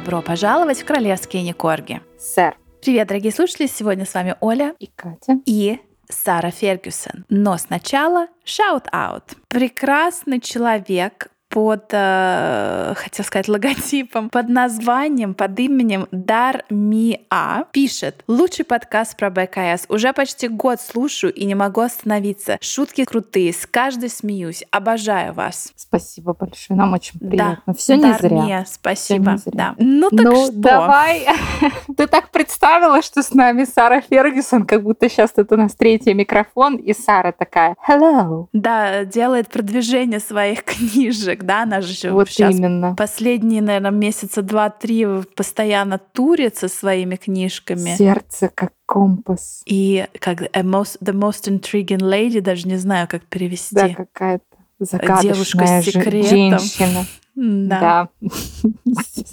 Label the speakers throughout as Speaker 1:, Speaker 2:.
Speaker 1: Добро пожаловать в Королевские Никорги.
Speaker 2: Сэр.
Speaker 1: Привет, дорогие слушатели! Сегодня с вами Оля
Speaker 2: и Катя.
Speaker 1: И Сара Фергюсон. Но сначала shout-out. Прекрасный человек, под, э, хотел сказать, логотипом, под названием, под именем Дар Миа пишет «Лучший подкаст про БКС. Уже почти год слушаю и не могу остановиться. Шутки крутые, с каждой смеюсь. Обожаю вас».
Speaker 2: Спасибо большое, нам очень приятно.
Speaker 1: Да.
Speaker 2: Все не зря.
Speaker 1: Мия, спасибо.
Speaker 2: не зря.
Speaker 1: Да. Ну так
Speaker 2: ну,
Speaker 1: что?
Speaker 2: давай. Ты так представила, что с нами Сара Фергюсон, как будто сейчас тут у нас третий микрофон, и Сара такая «Hello».
Speaker 1: Да, делает продвижение своих книжек, да, она же
Speaker 2: Вот
Speaker 1: сейчас
Speaker 2: именно.
Speaker 1: последние, наверное, месяца два-три постоянно турит со своими книжками.
Speaker 2: Сердце как компас.
Speaker 1: И как a most, The Most Intriguing Lady, даже не знаю, как перевести.
Speaker 2: Да, какая-то
Speaker 1: Девушка
Speaker 2: загадочная
Speaker 1: с
Speaker 2: же-
Speaker 1: секретом.
Speaker 2: женщина.
Speaker 1: Да.
Speaker 2: Да.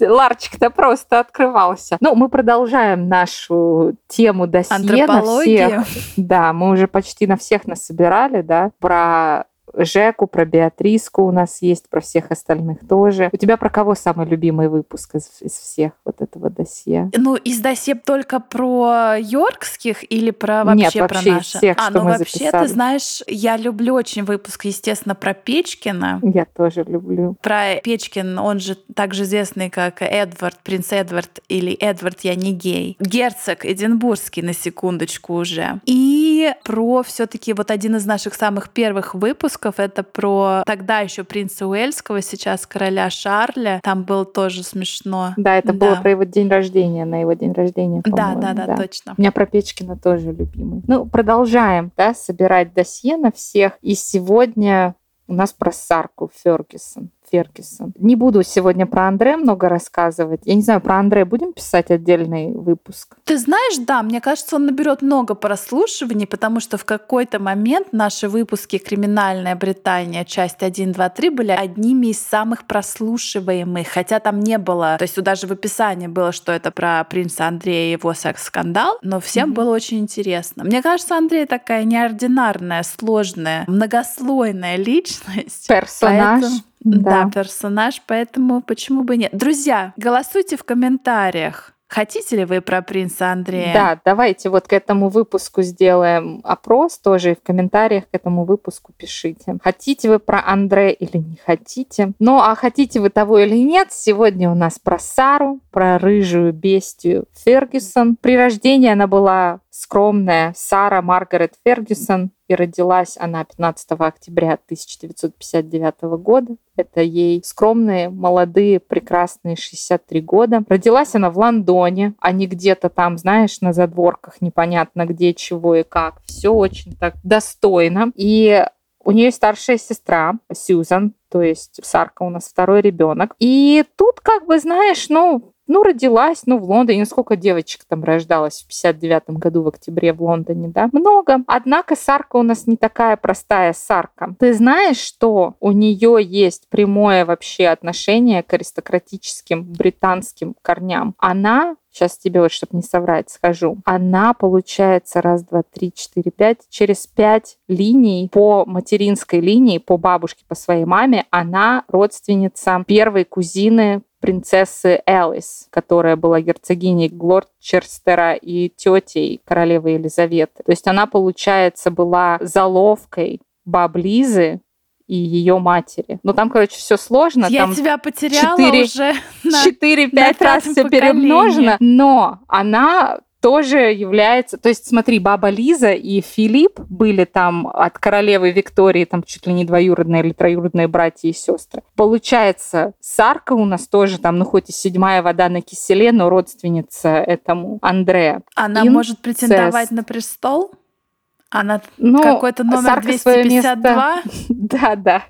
Speaker 2: Ларчик-то просто открывался. Ну, мы продолжаем нашу тему досье на всех. Да, мы уже почти на всех насобирали, да, про Жеку, про Беатриску у нас есть, про всех остальных тоже. У тебя про кого самый любимый выпуск из, из всех вот этого досье?
Speaker 1: Ну, из досье только про йоркских или про вообще,
Speaker 2: Нет,
Speaker 1: про
Speaker 2: вообще из
Speaker 1: наше?
Speaker 2: всех,
Speaker 1: а,
Speaker 2: что
Speaker 1: ну
Speaker 2: мы
Speaker 1: вообще,
Speaker 2: записали.
Speaker 1: ты знаешь, я люблю очень выпуск, естественно, про Печкина.
Speaker 2: Я тоже люблю.
Speaker 1: Про Печкин, он же также известный как Эдвард, принц Эдвард или Эдвард, я не гей. Герцог Эдинбургский, на секундочку уже. И про все таки вот один из наших самых первых выпусков, это про тогда еще принца Уэльского, сейчас короля Шарля. Там было тоже смешно.
Speaker 2: Да, это
Speaker 1: Да.
Speaker 2: было про его день рождения, на его день рождения,
Speaker 1: Да,
Speaker 2: по-моему,
Speaker 1: да, да, точно.
Speaker 2: У меня про Печкина тоже любимый. Ну, продолжаем, да, собирать досье на всех. И сегодня у нас про Сарку Фергюсон. Фергюсон. Не буду сегодня про Андре много рассказывать. Я не знаю, про Андре будем писать отдельный выпуск?
Speaker 1: Ты знаешь, да, мне кажется, он наберет много прослушиваний, потому что в какой-то момент наши выпуски «Криминальная Британия», часть 1, 2, 3 были одними из самых прослушиваемых, хотя там не было, то есть даже в описании было, что это про принца Андрея и его секс-скандал, но всем
Speaker 2: Мгм.
Speaker 1: было очень интересно. Мне кажется, Андрей такая неординарная, сложная, многослойная личность.
Speaker 2: Персонаж.
Speaker 1: Поэтому- Да. персонаж, поэтому почему бы нет. Друзья, голосуйте в комментариях. Хотите ли вы про принца Андрея?
Speaker 2: Да, давайте вот к этому выпуску сделаем опрос тоже и в комментариях к этому выпуску пишите. Хотите вы про Андре или не хотите? Ну, а хотите вы того или нет, сегодня у нас про Сару, про рыжую бестию Фергюсон. При рождении она была скромная Сара Маргарет Фергюсон, и родилась она 15 октября 1959 года. Это ей скромные, молодые, прекрасные 63 года. Родилась она в Лондоне, а не где-то там, знаешь, на задворках, непонятно где, чего и как. Все очень так достойно. И у нее старшая сестра Сьюзан, то есть Сарка у нас второй ребенок. И тут, как бы, знаешь, ну, ну, родилась, ну, в Лондоне. Сколько девочек там рождалось в 59 году в октябре в Лондоне, да? Много. Однако Сарка у нас не такая простая Сарка. Ты знаешь, что у нее есть прямое вообще отношение к аристократическим британским корням? Она Сейчас тебе вот, чтобы не соврать, скажу. Она, получается, раз, два, три, четыре, пять. Через пять линий по материнской линии, по бабушке, по своей маме, она родственница первой кузины принцессы Элис, которая была герцогиней Глорчерстера и тетей королевы Елизаветы. То есть она, получается, была заловкой баб Лизы и ее матери. Ну там, короче, все сложно.
Speaker 1: Я
Speaker 2: там
Speaker 1: тебя потеряла
Speaker 2: четыре-
Speaker 1: уже на...
Speaker 2: 4-5
Speaker 1: на
Speaker 2: раз все
Speaker 1: поколении.
Speaker 2: перемножено, но она тоже является... То есть смотри, баба Лиза и Филипп были там от королевы Виктории, там чуть ли не двоюродные или троюродные братья и сестры. Получается, Сарка у нас тоже там, ну хоть и седьмая вода на киселе, но родственница этому Андре.
Speaker 1: Она
Speaker 2: Инцест.
Speaker 1: может претендовать на престол? Она
Speaker 2: Ну,
Speaker 1: какой-то номер
Speaker 2: Сарка своё
Speaker 1: 252?
Speaker 2: Да, да.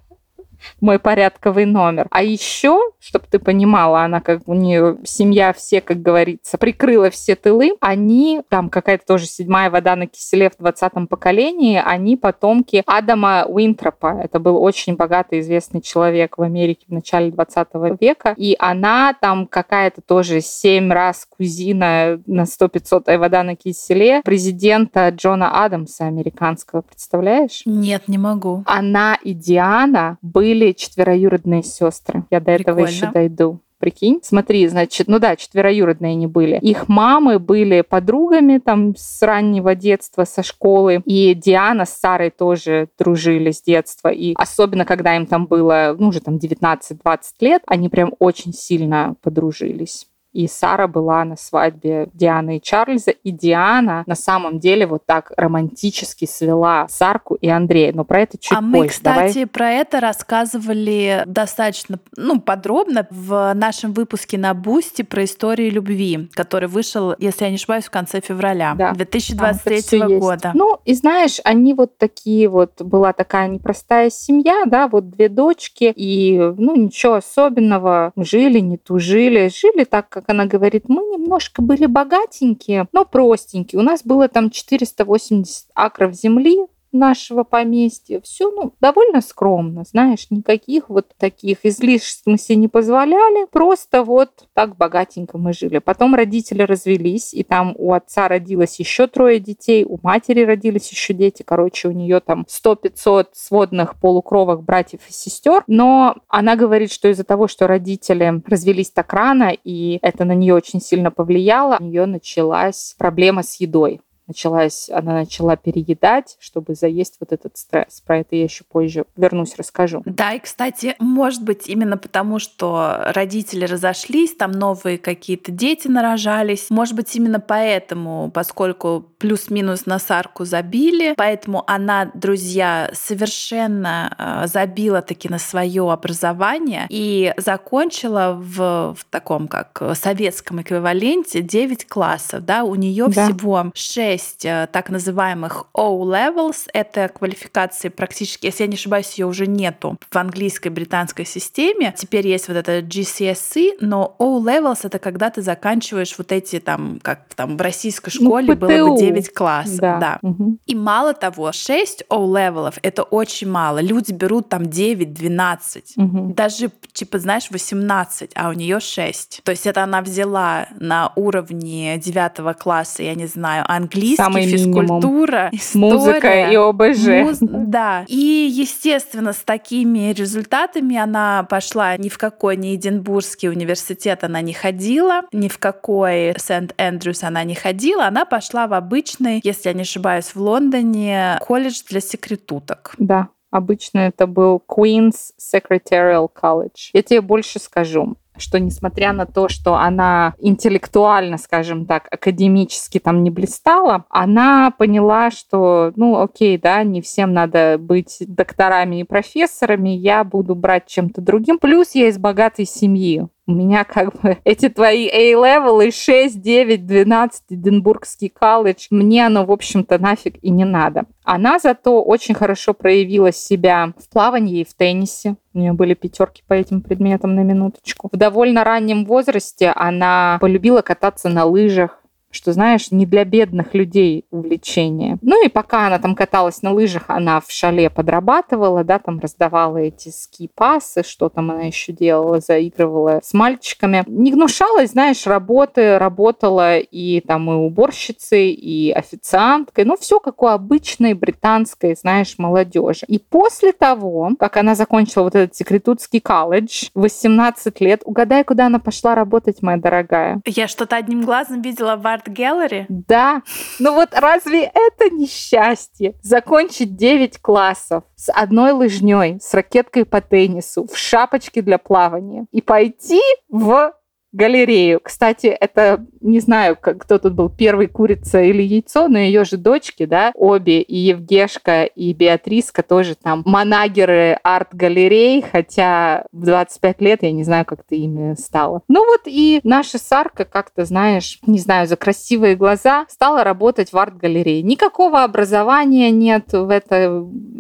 Speaker 2: Мой порядковый номер. А еще, чтобы ты понимала, она как у нее семья все, как говорится, прикрыла все тылы. Они, там какая-то тоже седьмая вода на киселе в 20-м поколении, они потомки Адама Уинтропа. Это был очень богатый известный человек в Америке в начале 20 века. И она там какая-то тоже семь раз кузина на 100-500 вода на киселе президента Джона Адамса американского. Представляешь?
Speaker 1: Нет, не могу.
Speaker 2: Она и Диана были четвероюродные сестры. Я до этого еще дойду. Прикинь, смотри, значит, ну да, четвероюродные они были. Их мамы были подругами там с раннего детства, со школы. И Диана с Сарой тоже дружили с детства. И особенно, когда им там было, ну, уже там 19-20 лет, они прям очень сильно подружились и Сара была на свадьбе Дианы и Чарльза, и Диана на самом деле вот так романтически свела Сарку и Андрея, но про это чуть
Speaker 1: а
Speaker 2: позже.
Speaker 1: мы, кстати, Давай. про это рассказывали достаточно ну, подробно в нашем выпуске на Boosty про историю любви, который вышел, если я не ошибаюсь, в конце февраля да. 2023 да, года.
Speaker 2: Ну, и знаешь, они вот такие вот, была такая непростая семья, да, вот две дочки, и, ну, ничего особенного, жили, не тужили, жили так, как она говорит, мы немножко были богатенькие, но простенькие. У нас было там 480 акров земли, нашего поместья. Все, ну, довольно скромно, знаешь, никаких вот таких излишеств мы себе не позволяли. Просто вот так богатенько мы жили. Потом родители развелись, и там у отца родилось еще трое детей, у матери родились еще дети. Короче, у нее там 100-500 сводных полукровок братьев и сестер. Но она говорит, что из-за того, что родители развелись так рано, и это на нее очень сильно повлияло, у нее началась проблема с едой началась, она начала переедать, чтобы заесть вот этот стресс. Про это я еще позже вернусь, расскажу.
Speaker 1: Да, и, кстати, может быть, именно потому, что родители разошлись, там новые какие-то дети нарожались, может быть, именно поэтому, поскольку плюс-минус на Сарку забили, поэтому она, друзья, совершенно э, забила таки на свое образование и закончила в, в таком как советском эквиваленте 9 классов, да, у нее да. всего 6 6 э, так называемых O-levels. Это квалификации практически, если я не ошибаюсь, ее уже нету в английской британской системе. Теперь есть вот это GCSE, но O-levels это когда ты заканчиваешь вот эти там, как там в российской ну, школе ну, было бы 9 классов. Да. да. Угу. И мало того, 6 O-level ов это очень мало. Люди берут там 9-12. Угу. Даже, типа, знаешь, 18, а у нее 6. То есть это она взяла на уровне 9 класса, я не знаю, английский английский, Самый физкультура, история,
Speaker 2: музыка и ОБЖ. Муз...
Speaker 1: Да. И, естественно, с такими результатами она пошла ни в какой ни Эдинбургский университет она не ходила, ни в какой Сент-Эндрюс она не ходила. Она пошла в обычный, если я не ошибаюсь, в Лондоне колледж для секретуток.
Speaker 2: Да. Обычно это был Queen's Secretarial College. Я тебе больше скажу что несмотря на то, что она интеллектуально, скажем так, академически там не блистала, она поняла, что, ну, окей, да, не всем надо быть докторами и профессорами, я буду брать чем-то другим. Плюс я из богатой семьи у меня как бы эти твои и 6, 9, 12 Эдинбургский колледж, мне оно, в общем-то, нафиг и не надо. Она зато очень хорошо проявила себя в плавании и в теннисе. У нее были пятерки по этим предметам на минуточку. В довольно раннем возрасте она полюбила кататься на лыжах, что, знаешь, не для бедных людей увлечение. Ну и пока она там каталась на лыжах, она в шале подрабатывала, да, там раздавала эти ски-пасы, что там она еще делала, заигрывала с мальчиками. Не гнушалась, знаешь, работы, работала и там и уборщицей, и официанткой, ну все как у обычной британской, знаешь, молодежи. И после того, как она закончила вот этот секретутский колледж, 18 лет, угадай, куда она пошла работать, моя дорогая?
Speaker 1: Я что-то одним глазом видела в Art Gallery?
Speaker 2: Да. Ну вот разве это не счастье? Закончить 9 классов с одной лыжней, с ракеткой по теннису, в шапочке для плавания и пойти в галерею. Кстати, это не знаю, как, кто тут был первый, курица или яйцо, но ее же дочки, да, обе, и Евгешка, и Беатриска тоже там манагеры арт-галерей, хотя в 25 лет я не знаю, как ты ими стала. Ну вот и наша Сарка как-то, знаешь, не знаю, за красивые глаза стала работать в арт-галерее. Никакого образования нет в этой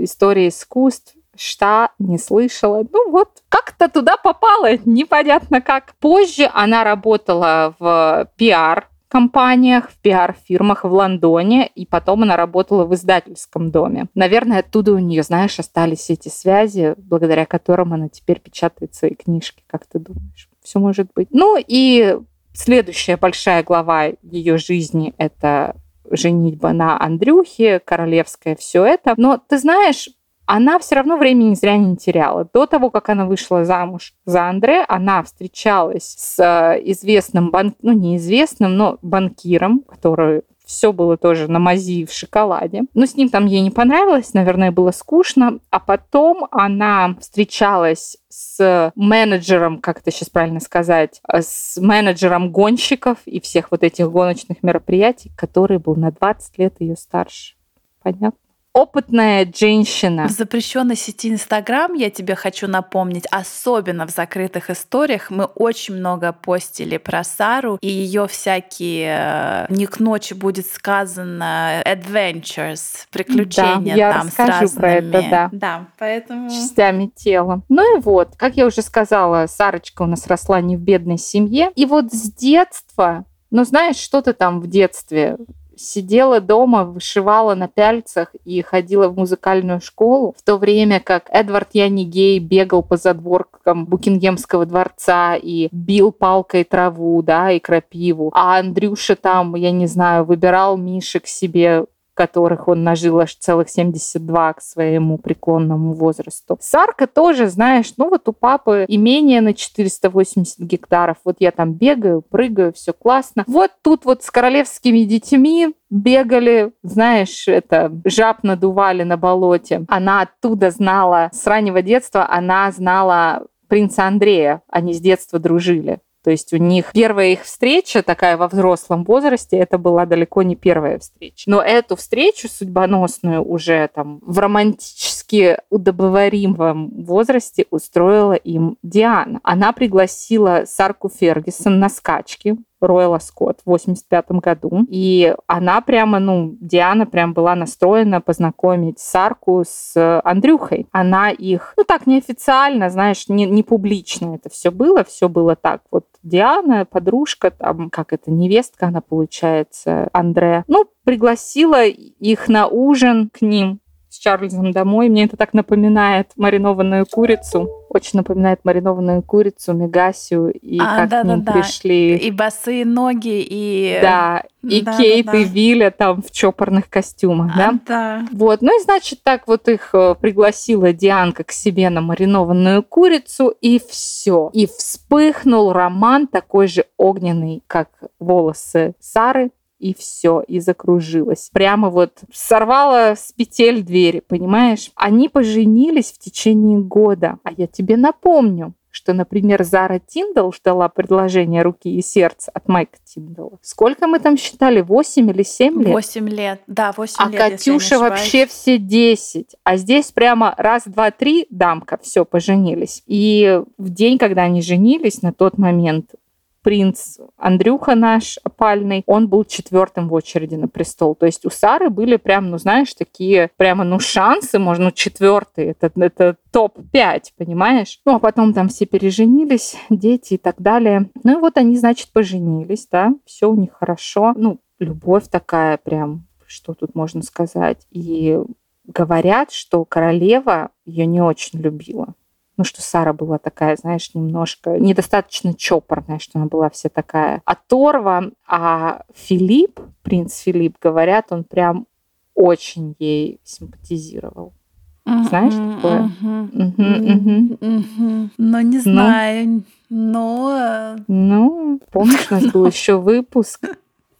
Speaker 2: истории искусств что не слышала. Ну вот, как-то туда попала, непонятно как. Позже она работала в пиар компаниях, в пиар-фирмах в Лондоне, и потом она работала в издательском доме. Наверное, оттуда у нее, знаешь, остались эти связи, благодаря которым она теперь печатает свои книжки, как ты думаешь? Все может быть. Ну и следующая большая глава ее жизни — это женитьба на Андрюхе, королевское все это. Но ты знаешь, она все равно времени зря не теряла. До того, как она вышла замуж за Андре, она встречалась с э, известным, банк... ну, неизвестным, но банкиром, который все было тоже на мази в шоколаде. Но с ним там ей не понравилось, наверное, было скучно. А потом она встречалась с менеджером, как это сейчас правильно сказать, с менеджером гонщиков и всех вот этих гоночных мероприятий, который был на 20 лет ее старше. Понятно? Опытная женщина.
Speaker 1: В запрещенной сети Инстаграм, я тебе хочу напомнить, особенно в закрытых историях, мы очень много постили про Сару и ее всякие э, не к ночи будет сказано adventures, приключения
Speaker 2: да, я
Speaker 1: там
Speaker 2: расскажу
Speaker 1: с разными.
Speaker 2: про это, да.
Speaker 1: Да, поэтому...
Speaker 2: Частями тела. Ну и вот, как я уже сказала, Сарочка у нас росла не в бедной семье. И вот с детства ну, знаешь, что ты там в детстве? Сидела дома, вышивала на пяльцах и ходила в музыкальную школу, в то время как Эдвард Янигей бегал по задворкам Букингемского дворца и бил палкой траву, да, и крапиву. А Андрюша там, я не знаю, выбирал Мишек себе которых он нажил аж целых 72 к своему преклонному возрасту. Сарка тоже, знаешь, ну вот у папы имение на 480 гектаров. Вот я там бегаю, прыгаю, все классно. Вот тут вот с королевскими детьми бегали, знаешь, это жаб надували на болоте. Она оттуда знала, с раннего детства она знала принца Андрея. Они с детства дружили. То есть у них первая их встреча такая во взрослом возрасте, это была далеко не первая встреча. Но эту встречу судьбоносную уже там в романтически удобоваримом возрасте устроила им Диана. Она пригласила Сарку Фергюсон на скачки Ройла Скотт в 85 году. И она прямо, ну, Диана прям была настроена познакомить Сарку с Андрюхой. Она их, ну так, неофициально, знаешь, не, не публично это все было, все было так. Вот Диана, подружка, там, как это, невестка она получается, Андре, ну, пригласила их на ужин к ним с Чарльзом домой. Мне это так напоминает маринованную курицу. Очень напоминает маринованную курицу, Мегасию, и а, как да, к ним да, пришли.
Speaker 1: И босые ноги, и...
Speaker 2: Да, и да, Кейт, да, да. и Виля там в чопорных костюмах, а, да?
Speaker 1: Да.
Speaker 2: Вот, ну и значит, так вот их э, пригласила Дианка к себе на маринованную курицу, и все. И вспыхнул роман такой же огненный, как волосы Сары, и все, и закружилась. Прямо вот сорвала с петель двери, понимаешь? Они поженились в течение года. А я тебе напомню, что, например, Зара Тиндал ждала предложения руки и сердца от Майка Тиндала. Сколько мы там считали? 8 или 7 лет?
Speaker 1: 8 лет, да, 8
Speaker 2: а
Speaker 1: лет.
Speaker 2: А Катюша вообще все 10. А здесь прямо раз, два, три, дамка, все, поженились. И в день, когда они женились, на тот момент принц Андрюха наш опальный, он был четвертым в очереди на престол. То есть у Сары были прям, ну знаешь, такие прямо, ну шансы, можно, ну четвертый, это, это топ-5, понимаешь? Ну а потом там все переженились, дети и так далее. Ну и вот они, значит, поженились, да, все у них хорошо. Ну, любовь такая прям, что тут можно сказать. И говорят, что королева ее не очень любила ну, что Сара была такая, знаешь, немножко недостаточно чопорная, что она была вся такая оторва. А Филипп, принц Филипп, говорят, он прям очень ей симпатизировал. Знаешь такое?
Speaker 1: Но не знаю. Но...
Speaker 2: Ну, помнишь, у нас был еще выпуск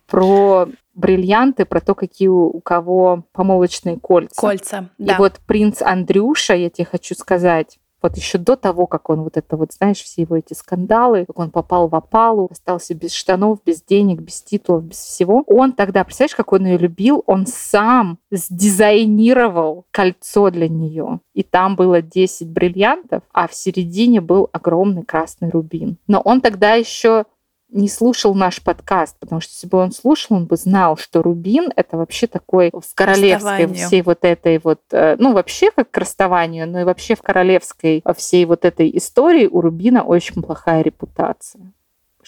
Speaker 2: про бриллианты, про то, какие у кого помолочные кольца.
Speaker 1: Кольца,
Speaker 2: И вот принц Андрюша, я тебе хочу сказать, вот еще до того, как он вот это вот, знаешь, все его эти скандалы, как он попал в опалу, остался без штанов, без денег, без титулов, без всего, он тогда, представляешь, как он ее любил, он сам сдизайнировал кольцо для нее. И там было 10 бриллиантов, а в середине был огромный красный рубин. Но он тогда еще не слушал наш подкаст, потому что если бы он слушал, он бы знал, что Рубин — это вообще такой в королевской всей вот этой вот, э, ну, вообще как к расставанию, но и вообще в королевской всей вот этой истории у Рубина очень плохая репутация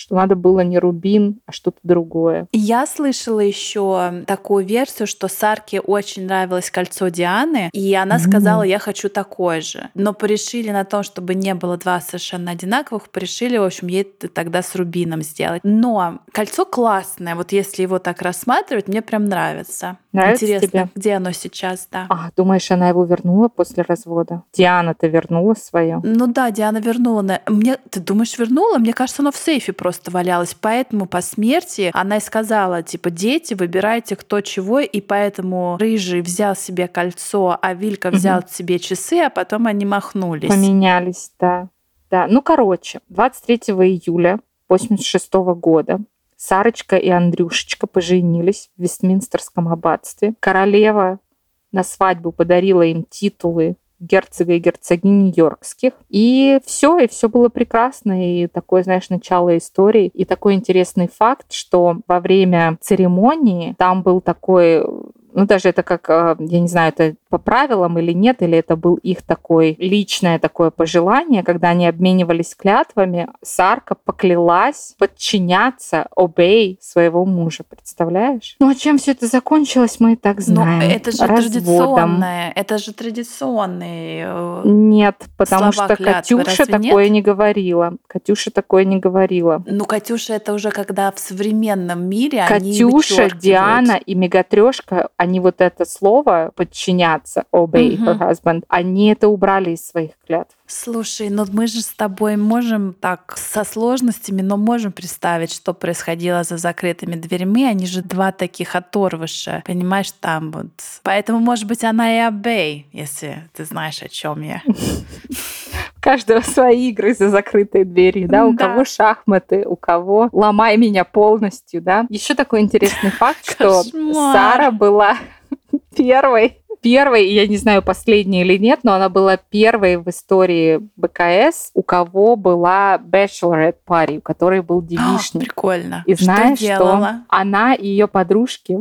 Speaker 2: что надо было не рубин, а что-то другое.
Speaker 1: Я слышала еще такую версию, что Сарке очень нравилось кольцо Дианы, и она mm-hmm. сказала, я хочу такое же. Но порешили на том, чтобы не было два совершенно одинаковых, порешили, в общем, ей тогда с рубином сделать. Но кольцо классное, вот если его так рассматривать, мне прям нравится.
Speaker 2: Нравится
Speaker 1: Интересно,
Speaker 2: тебе?
Speaker 1: где оно сейчас, да.
Speaker 2: А, думаешь, она его вернула после развода? Диана-то вернула свое.
Speaker 1: Ну да, Диана вернула. Мне, ты думаешь, вернула? Мне кажется, оно в сейфе просто валялось. Поэтому по смерти она и сказала, типа, дети, выбирайте кто чего. И поэтому Рыжий взял себе кольцо, а Вилька взял себе часы, а потом они махнулись.
Speaker 2: Поменялись, да. Да, ну, короче, 23 июля 86 года Сарочка и Андрюшечка поженились в Вестминстерском аббатстве. Королева на свадьбу подарила им титулы герцога и герцогини Йоркских. И все, и все было прекрасно. И такое, знаешь, начало истории. И такой интересный факт, что во время церемонии там был такой ну, даже это как, э, я не знаю, это по правилам или нет, или это был их такой личное такое пожелание, когда они обменивались клятвами, Сарка поклялась подчиняться, obey своего мужа, представляешь? Ну, а чем все это закончилось, мы и так
Speaker 1: Но
Speaker 2: знаем.
Speaker 1: это же
Speaker 2: Разводом.
Speaker 1: традиционное, это же традиционный. э,
Speaker 2: Нет, потому
Speaker 1: слова
Speaker 2: что
Speaker 1: клятвы,
Speaker 2: Катюша
Speaker 1: разве
Speaker 2: такое
Speaker 1: нет?
Speaker 2: не говорила. Катюша такое не говорила.
Speaker 1: Ну, Катюша, это уже когда в современном мире они
Speaker 2: Катюша,
Speaker 1: вычеркивают.
Speaker 2: Диана и Мегатрешка, они вот это слово подчиняться, obey her
Speaker 1: Мгм.
Speaker 2: husband, они это убрали из своих клятв.
Speaker 1: Слушай, ну мы же с тобой можем так со сложностями, но можем представить, что происходило за закрытыми дверьми. Они же два таких оторвыша, понимаешь, там вот. Поэтому, может быть, она и обей, если ты знаешь, о чем я.
Speaker 2: Каждого свои игры за закрытой дверью, да, у
Speaker 1: Да.
Speaker 2: кого шахматы, у кого ломай меня полностью, да. Еще такой интересный факт, что
Speaker 1: Кошмар.
Speaker 2: Сара была первой первой, я не знаю, последней или нет, но она была первой в истории БКС, у кого была bachelorette party, у которой был
Speaker 1: А,
Speaker 2: девичник.
Speaker 1: Прикольно.
Speaker 2: И знаешь,
Speaker 1: что делала?
Speaker 2: Она и ее подружки,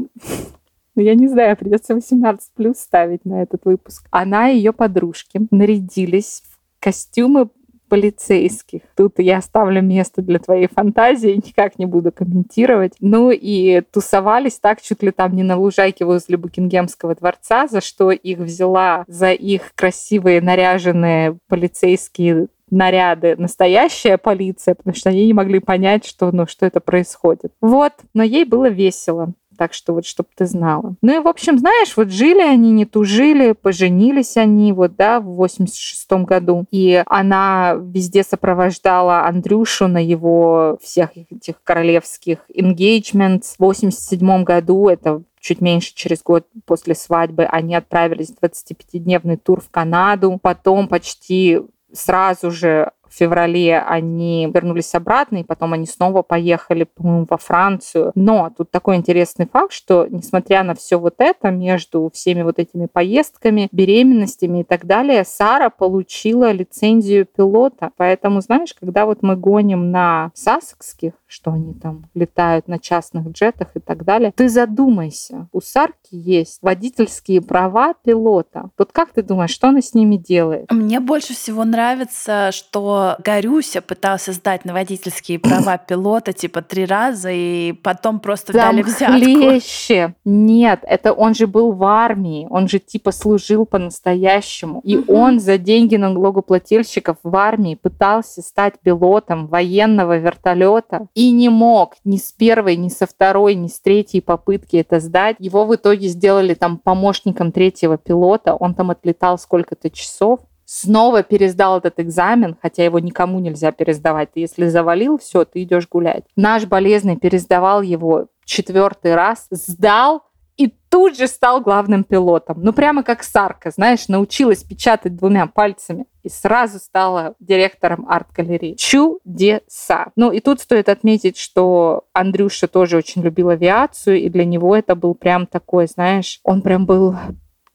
Speaker 2: ну я не знаю, придется 18 плюс ставить на этот выпуск. Она и ее подружки нарядились костюмы полицейских. Тут я оставлю место для твоей фантазии, никак не буду комментировать. Ну и тусовались так чуть ли там не на лужайке возле Букингемского дворца, за что их взяла за их красивые наряженные полицейские наряды настоящая полиция, потому что они не могли понять, что, ну, что это происходит. Вот, но ей было весело. Так что вот, чтобы ты знала. Ну и, в общем, знаешь, вот жили они, не тужили, поженились они вот, да, в 86 году. И она везде сопровождала Андрюшу на его всех этих королевских engagements. В 87 году, это чуть меньше через год после свадьбы, они отправились в 25-дневный тур в Канаду. Потом почти сразу же в феврале они вернулись обратно, и потом они снова поехали, по-моему, во Францию. Но тут такой интересный факт, что несмотря на все вот это, между всеми вот этими поездками, беременностями и так далее, Сара получила лицензию пилота. Поэтому, знаешь, когда вот мы гоним на сассекских, что они там летают на частных джетах и так далее, ты задумайся, у Сарки есть водительские права пилота. Вот как ты думаешь, что она с ними делает?
Speaker 1: Мне больше всего нравится, что Горюся пытался сдать на водительские права пилота типа три раза, и потом просто
Speaker 2: Там
Speaker 1: взятку.
Speaker 2: хлеще. Нет, это он же был в армии, он же типа служил по-настоящему. И
Speaker 1: Мгм.
Speaker 2: он за деньги налогоплательщиков в армии пытался стать пилотом военного вертолета и не мог ни с первой, ни со второй, ни с третьей попытки это сдать. Его в итоге сделали там помощником третьего пилота, он там отлетал сколько-то часов, снова пересдал этот экзамен, хотя его никому нельзя пересдавать. Ты если завалил, все, ты идешь гулять. Наш болезный пересдавал его четвертый раз, сдал и тут же стал главным пилотом. Ну, прямо как Сарка, знаешь, научилась печатать двумя пальцами и сразу стала директором арт-галереи. Чудеса. Ну, и тут стоит отметить, что Андрюша тоже очень любил авиацию, и для него это был прям такой, знаешь, он прям был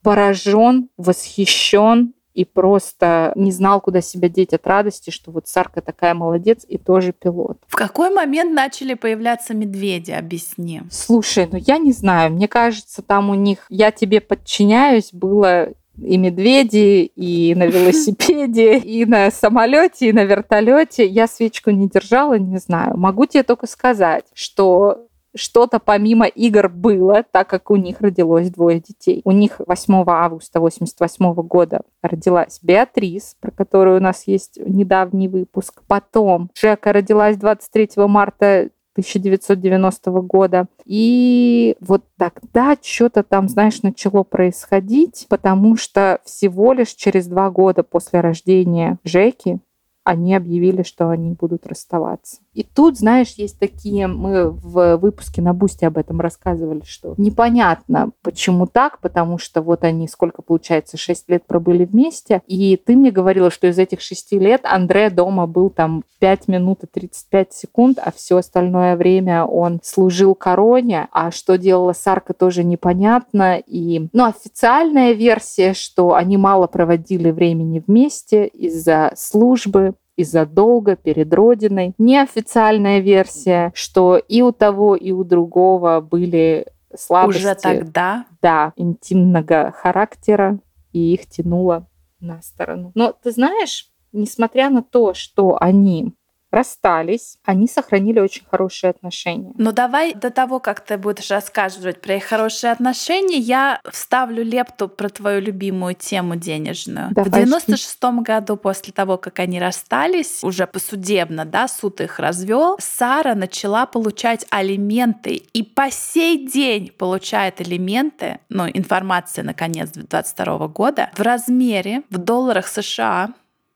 Speaker 2: поражен, восхищен и просто не знал, куда себя деть от радости, что вот Сарка такая молодец и тоже пилот.
Speaker 1: В какой момент начали появляться медведи? Объясни.
Speaker 2: Слушай, ну я не знаю, мне кажется, там у них «я тебе подчиняюсь» было и медведи, и на велосипеде, и на самолете, и на вертолете. Я свечку не держала, не знаю. Могу тебе только сказать, что что-то помимо игр было, так как у них родилось двое детей. У них 8 августа 88 года родилась Беатрис, про которую у нас есть недавний выпуск. Потом Жека родилась 23 марта 1990 года. И вот тогда что-то там, знаешь, начало происходить, потому что всего лишь через два года после рождения Жеки они объявили, что они будут расставаться. И тут, знаешь, есть такие, мы в выпуске на Бусте об этом рассказывали, что непонятно, почему так, потому что вот они, сколько получается, 6 лет пробыли вместе, и ты мне говорила, что из этих 6 лет Андре дома был там 5 минут и 35 секунд, а все остальное время он служил короне, а что делала Сарка тоже непонятно, и, ну, официальная версия, что они мало проводили времени вместе из-за службы, из-за долга перед Родиной. Неофициальная версия, что и у того, и у другого были слабости.
Speaker 1: Уже тогда?
Speaker 2: Да, интимного характера, и их тянуло на сторону. Но ты знаешь, несмотря на то, что они расстались, они сохранили очень хорошие отношения.
Speaker 1: Ну давай до того, как ты будешь рассказывать про их хорошие отношения, я вставлю лепту про твою любимую тему денежную. Давай. В 96 году, после того, как они расстались, уже посудебно, да, суд их развел, Сара начала получать алименты и по сей день получает алименты, ну, информация на конец 22 года, в размере в долларах США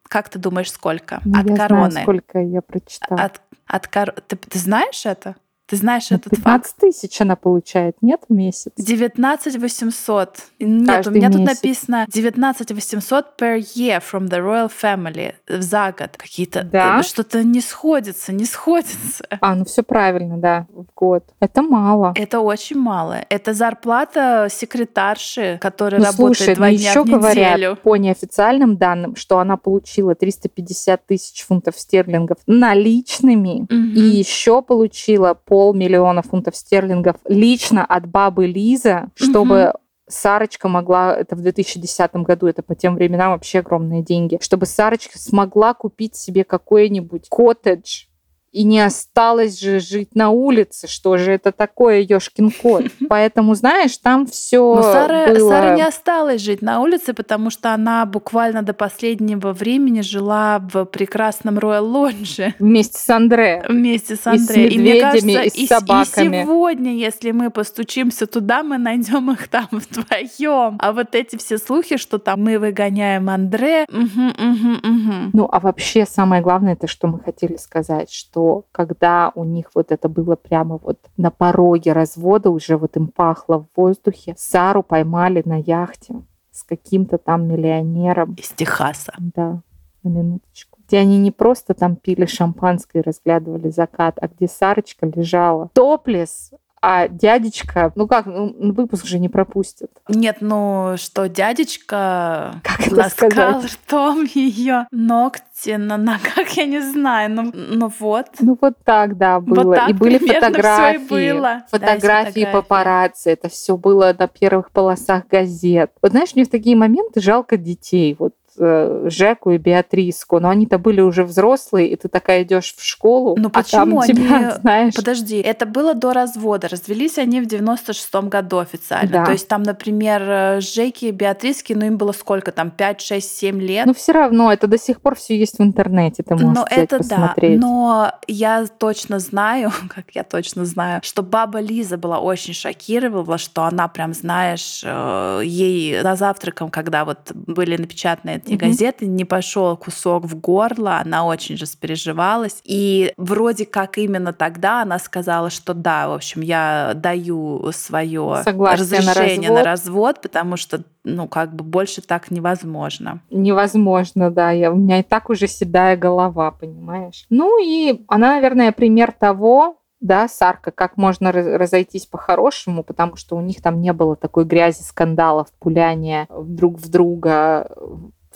Speaker 1: как ты думаешь, сколько?
Speaker 2: Ну, от я короны. Знаю, сколько я прочитала.
Speaker 1: От, от кор... ты, ты знаешь это? Ты знаешь ну, этот
Speaker 2: 15 факт? тысяч она получает, нет, в месяц?
Speaker 1: 19 800. Нет, Каждый у меня месяц. тут написано 19 800 per year from the royal family за год. Какие-то... Да? Э, что-то не сходится, не сходится.
Speaker 2: А, ну все правильно, да, в год. Это мало.
Speaker 1: Это очень мало. Это зарплата секретарши, которая ну, работает слушай, два дня еще в неделю.
Speaker 2: говорят по неофициальным данным, что она получила 350 тысяч фунтов стерлингов наличными угу. и еще получила по полмиллиона фунтов стерлингов лично от бабы Лиза, чтобы угу. Сарочка могла, это в 2010 году, это по тем временам вообще огромные деньги, чтобы Сарочка смогла купить себе какой-нибудь коттедж и не осталось же жить на улице. Что же это такое, ёшкин кот? Поэтому, знаешь, там все Но
Speaker 1: Сара,
Speaker 2: было...
Speaker 1: Сара не осталась жить на улице, потому что она буквально до последнего времени жила в прекрасном Роял Лодже.
Speaker 2: Вместе с Андре.
Speaker 1: Вместе с Андре.
Speaker 2: И с медведями, и, мне кажется, и с собаками.
Speaker 1: И, и сегодня, если мы постучимся туда, мы найдем их там вдвоем. А вот эти все слухи, что там мы выгоняем Андре. Угу, угу, угу.
Speaker 2: Ну, а вообще самое главное, это что мы хотели сказать, что когда у них вот это было прямо вот на пороге развода, уже вот им пахло в воздухе, Сару поймали на яхте с каким-то там миллионером.
Speaker 1: Из Техаса.
Speaker 2: Да, на минуточку. Где они не просто там пили шампанское и разглядывали закат, а где Сарочка лежала топлес а дядечка, ну как, ну, выпуск же не пропустит.
Speaker 1: Нет, ну что, дядечка как ласкал ртом ее ногти на ногах, я не знаю, ну, ну вот.
Speaker 2: Ну вот так, да, было. Вот так и были фотографии. Было. Фотографии да, папарацци, это все было на первых полосах газет. Вот знаешь, мне в такие моменты жалко детей. Вот Жеку и Беатриску, но они-то были уже взрослые, и ты такая идешь в школу,
Speaker 1: ну, почему а там тебя, они... знаешь... Подожди, это было до развода. Развелись они в 96-м году официально. Да. То есть там, например, э, Жеки и Беатриски, ну им было сколько там, 5, 6, 7 лет?
Speaker 2: Ну все равно, это до сих пор все есть в интернете, ты можешь но это посмотреть.
Speaker 1: Да, но я точно знаю, как я точно знаю, что баба Лиза была очень шокирована, что она прям, знаешь, э, ей за завтраком, когда вот были напечатаны и газеты не пошел кусок в горло, она очень распереживалась. И вроде как именно тогда она сказала, что да, в общем, я даю свое разрешение на развод. на развод, потому что ну, как бы больше так невозможно.
Speaker 2: Невозможно, да. Я, у меня и так уже седая голова, понимаешь? Ну и она, наверное, пример того, да, Сарка, как можно разойтись по-хорошему, потому что у них там не было такой грязи, скандалов, пуляния друг в друга,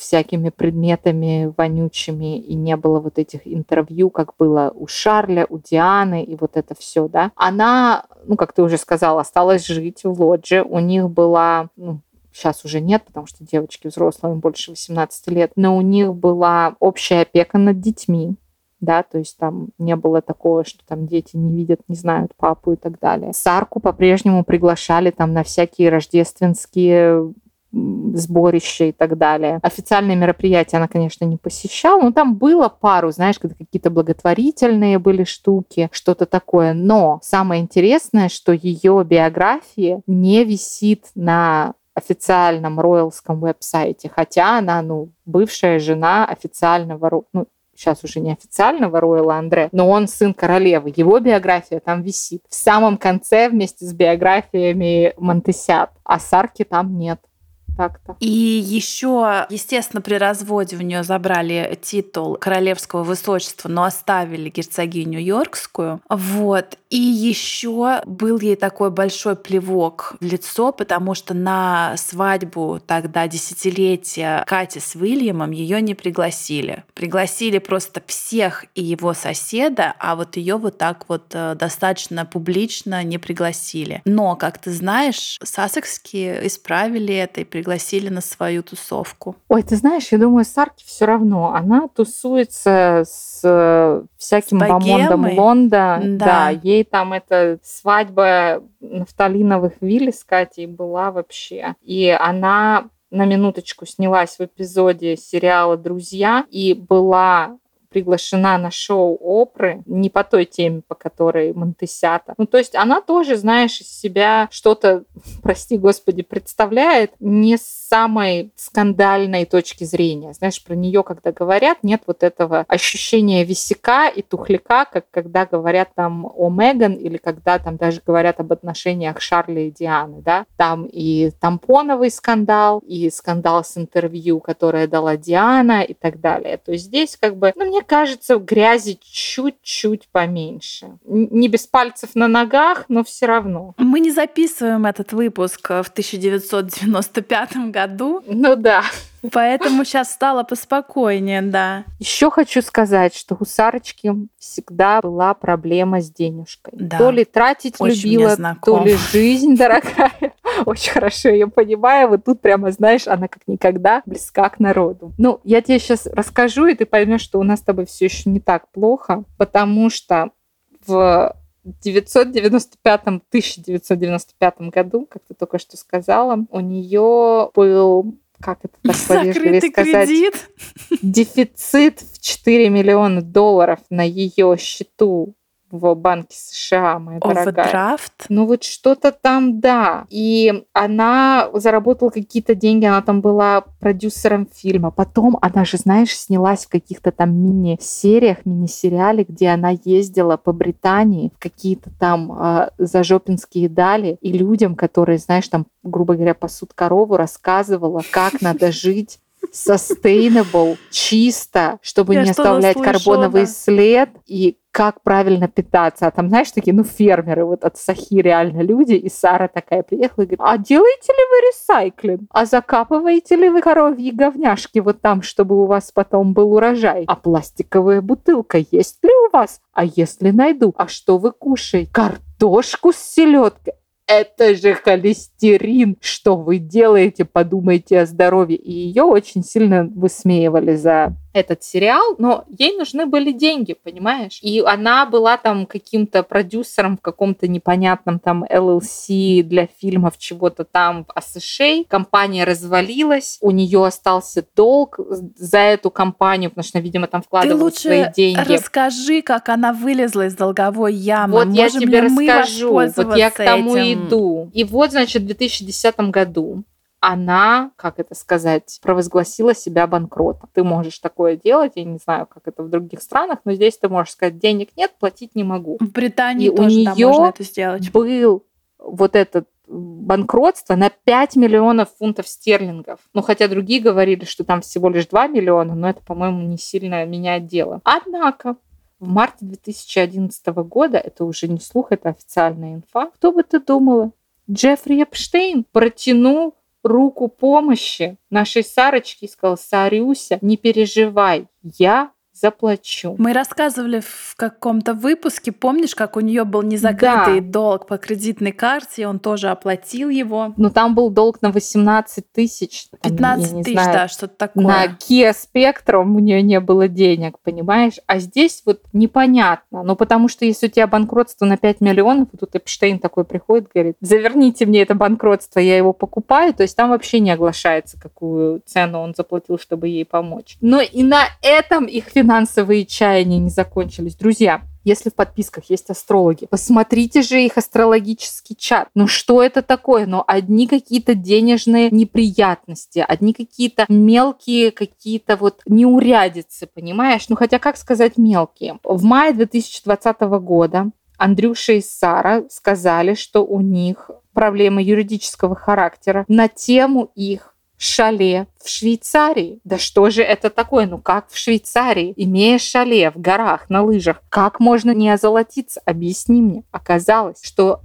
Speaker 2: всякими предметами вонючими, и не было вот этих интервью, как было у Шарля, у Дианы, и вот это все, да. Она, ну, как ты уже сказала, осталась жить в лодже. У них была, ну, сейчас уже нет, потому что девочки взрослые, им больше 18 лет, но у них была общая опека над детьми, да, то есть там не было такого, что там дети не видят, не знают папу и так далее. Сарку по-прежнему приглашали там на всякие рождественские сборища и так далее. Официальные мероприятия она, конечно, не посещала, но там было пару, знаешь, какие-то благотворительные были штуки, что-то такое. Но самое интересное, что ее биография не висит на официальном роялском веб-сайте, хотя она, ну, бывшая жена официального, ну, сейчас уже не официального Рояла Андре, но он сын королевы. Его биография там висит. В самом конце вместе с биографиями Монтесят. А Сарки там нет так-то.
Speaker 1: И еще, естественно, при разводе у нее забрали титул королевского высочества, но оставили герцогиню Йоркскую. Вот. И еще был ей такой большой плевок в лицо, потому что на свадьбу тогда десятилетия Кати с Уильямом ее не пригласили. Пригласили просто всех и его соседа, а вот ее вот так вот э, достаточно публично не пригласили. Но, как ты знаешь, сассекские исправили это и пригласили на свою тусовку.
Speaker 2: Ой, ты знаешь, я думаю, Сарки все равно. Она тусуется с э, всяким с бомондом Лонда. Да. да, ей там эта свадьба нафталиновых вилли с Катей была вообще. И она на минуточку снялась в эпизоде сериала «Друзья» и была приглашена на шоу Опры, не по той теме, по которой Монтесята. Ну, то есть она тоже, знаешь, из себя что-то, прости господи, представляет не с самой скандальной точки зрения. Знаешь, про нее, когда говорят, нет вот этого ощущения висяка и тухляка, как когда говорят там о Меган или когда там даже говорят об отношениях Шарли и Дианы, да. Там и тампоновый скандал, и скандал с интервью, которое дала Диана и так далее. То есть здесь как бы, ну, мне кажется, грязи чуть-чуть поменьше. Не без пальцев на ногах, но все равно.
Speaker 1: Мы не записываем этот выпуск в 1995 году.
Speaker 2: Ну да.
Speaker 1: Поэтому сейчас стало поспокойнее, да.
Speaker 2: Еще хочу сказать, что у Сарочки всегда была проблема с денежкой. Да. То ли тратить Очень любила, то ли жизнь дорогая. Очень хорошо ее понимаю. Вот тут прямо, знаешь, она как никогда близка к народу. Ну, я тебе сейчас расскажу, и ты поймешь, что у нас с тобой все еще не так плохо, потому что в 1995-1995 году, как ты только что сказала, у нее был как это так повежливее сказать, кредит. дефицит в 4 миллиона долларов на ее счету в Банке США, моя дорогая.
Speaker 1: Овердрафт?
Speaker 2: Ну вот что-то там, да. И она заработала какие-то деньги, она там была продюсером фильма. Потом она же, знаешь, снялась в каких-то там мини-сериях, мини-сериале, где она ездила по Британии в какие-то там э, зажопинские дали и людям, которые, знаешь, там, грубо говоря, пасут корову, рассказывала, как надо жить sustainable, чисто, чтобы Я не оставлять карбоновый след и как правильно питаться. А там, знаешь, такие, ну, фермеры, вот от Сахи реально люди. И Сара такая приехала и говорит, а делаете ли вы ресайклинг? А закапываете ли вы коровьи говняшки вот там, чтобы у вас потом был урожай? А пластиковая бутылка есть ли у вас? А если найду? А что вы кушаете? Картошку с селедкой? Это же холестерин, что вы делаете, подумайте о здоровье. И ее очень сильно высмеивали за этот сериал, но ей нужны были деньги, понимаешь? И она была там каким-то продюсером в каком-то непонятном там LLC для фильмов чего-то там в США. Компания развалилась, у нее остался долг за эту компанию, потому что, видимо, там вкладывала свои деньги.
Speaker 1: расскажи, как она вылезла из долговой ямы.
Speaker 2: Вот Можем я тебе расскажу, вот я к тому этим? иду. И вот, значит, в 2010 году она, как это сказать, провозгласила себя банкротом. Ты можешь такое делать, я не знаю, как это в других странах, но здесь ты можешь сказать, денег нет, платить не могу.
Speaker 1: В Британии и тоже у нее можно это сделать.
Speaker 2: был вот этот банкротство на 5 миллионов фунтов стерлингов. Ну, хотя другие говорили, что там всего лишь 2 миллиона, но это, по-моему, не сильно меняет дело. Однако, в марте 2011 года, это уже не слух, это официальная инфа, кто бы ты думала, Джеффри Эпштейн протянул руку помощи нашей Сарочке и сказал, Сарюся, не переживай, я заплачу.
Speaker 1: Мы рассказывали в каком-то выпуске, помнишь, как у нее был незакрытый да. долг по кредитной карте, он тоже оплатил его.
Speaker 2: Ну там был долг на 18 тысяч.
Speaker 1: 15 тысяч, да, что-то такое.
Speaker 2: На Kia Spectrum у нее не было денег, понимаешь? А здесь вот непонятно. Ну потому что если у тебя банкротство на 5 миллионов, тут Эпштейн такой приходит, говорит, заверните мне это банкротство, я его покупаю. То есть там вообще не оглашается, какую цену он заплатил, чтобы ей помочь. Но и на этом их финансовые чаяния не закончились. Друзья, если в подписках есть астрологи. Посмотрите же их астрологический чат. Ну что это такое? Ну одни какие-то денежные неприятности, одни какие-то мелкие какие-то вот неурядицы, понимаешь? Ну хотя как сказать мелкие? В мае 2020 года Андрюша и Сара сказали, что у них проблемы юридического характера на тему их шале в Швейцарии. Да что же это такое? Ну как в Швейцарии, имея шале в горах, на лыжах, как можно не озолотиться? Объясни мне. Оказалось, что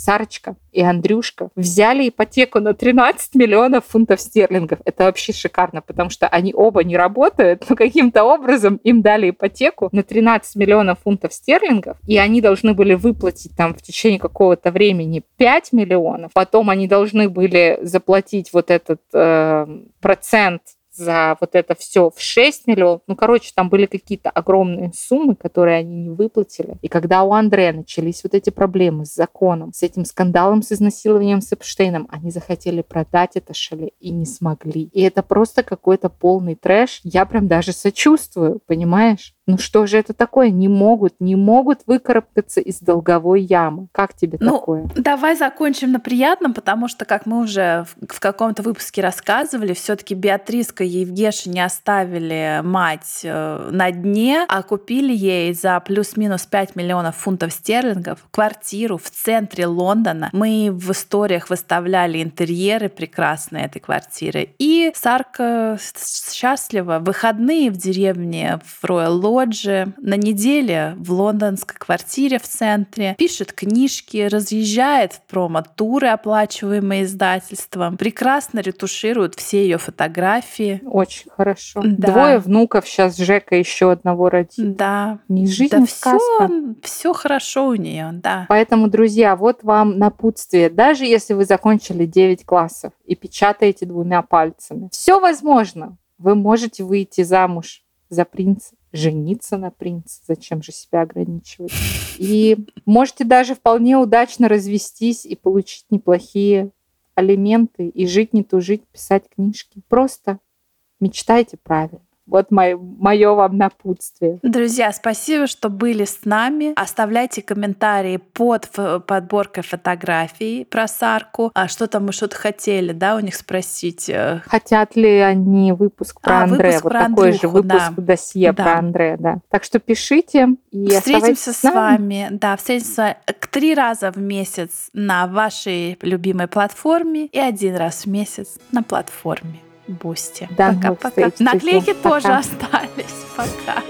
Speaker 2: Сарочка и Андрюшка взяли ипотеку на 13 миллионов фунтов стерлингов. Это вообще шикарно, потому что они оба не работают, но каким-то образом им дали ипотеку на 13 миллионов фунтов стерлингов, и они должны были выплатить там в течение какого-то времени 5 миллионов. Потом они должны были заплатить вот этот э, процент за вот это все в 6 миллионов. Ну, короче, там были какие-то огромные суммы, которые они не выплатили. И когда у Андрея начались вот эти проблемы с законом, с этим скандалом с изнасилованием с Эпштейном, они захотели продать это шале и не смогли. И это просто какой-то полный трэш. Я прям даже сочувствую, понимаешь? Ну что же это такое? Не могут, не могут выкарабкаться из долговой ямы. Как тебе
Speaker 1: ну,
Speaker 2: такое?
Speaker 1: Давай закончим на приятном, потому что, как мы уже в, в каком-то выпуске рассказывали, все-таки Беатриска и Евгеша не оставили мать э, на дне, а купили ей за плюс-минус 5 миллионов фунтов стерлингов квартиру в центре Лондона. Мы в историях выставляли интерьеры прекрасные этой квартиры. И Сарка счастлива. Выходные в деревне в Роyal Лодже, на неделе в лондонской квартире в центре, пишет книжки, разъезжает в промо-туры, оплачиваемые издательством, прекрасно ретуширует все ее фотографии.
Speaker 2: Очень хорошо. Да. Двое внуков сейчас Жека еще одного родит.
Speaker 1: Да.
Speaker 2: Не жизнь, да.
Speaker 1: Все, все хорошо у нее, да.
Speaker 2: Поэтому, друзья, вот вам напутствие. Даже если вы закончили 9 классов и печатаете двумя пальцами, все возможно. Вы можете выйти замуж за принца жениться на принце, зачем же себя ограничивать. И можете даже вполне удачно развестись и получить неплохие алименты, и жить не тужить, писать книжки. Просто мечтайте правильно. Вот мое, вам напутствие.
Speaker 1: Друзья, спасибо, что были с нами. Оставляйте комментарии под подборкой фотографий про Сарку. А что там мы что-то хотели, да, у них спросить? Э?
Speaker 2: Хотят ли они выпуск про а, Андрея? Вот про такой Андрюху, же выпуск да. досье да. про Андрея, да. Так что пишите и
Speaker 1: Встретимся с, с вами. Да, встретимся три раза в месяц на вашей любимой платформе и один раз в месяц на платформе. Бусти.
Speaker 2: Пока-пока.
Speaker 1: Наклейки тоже остались. Пока.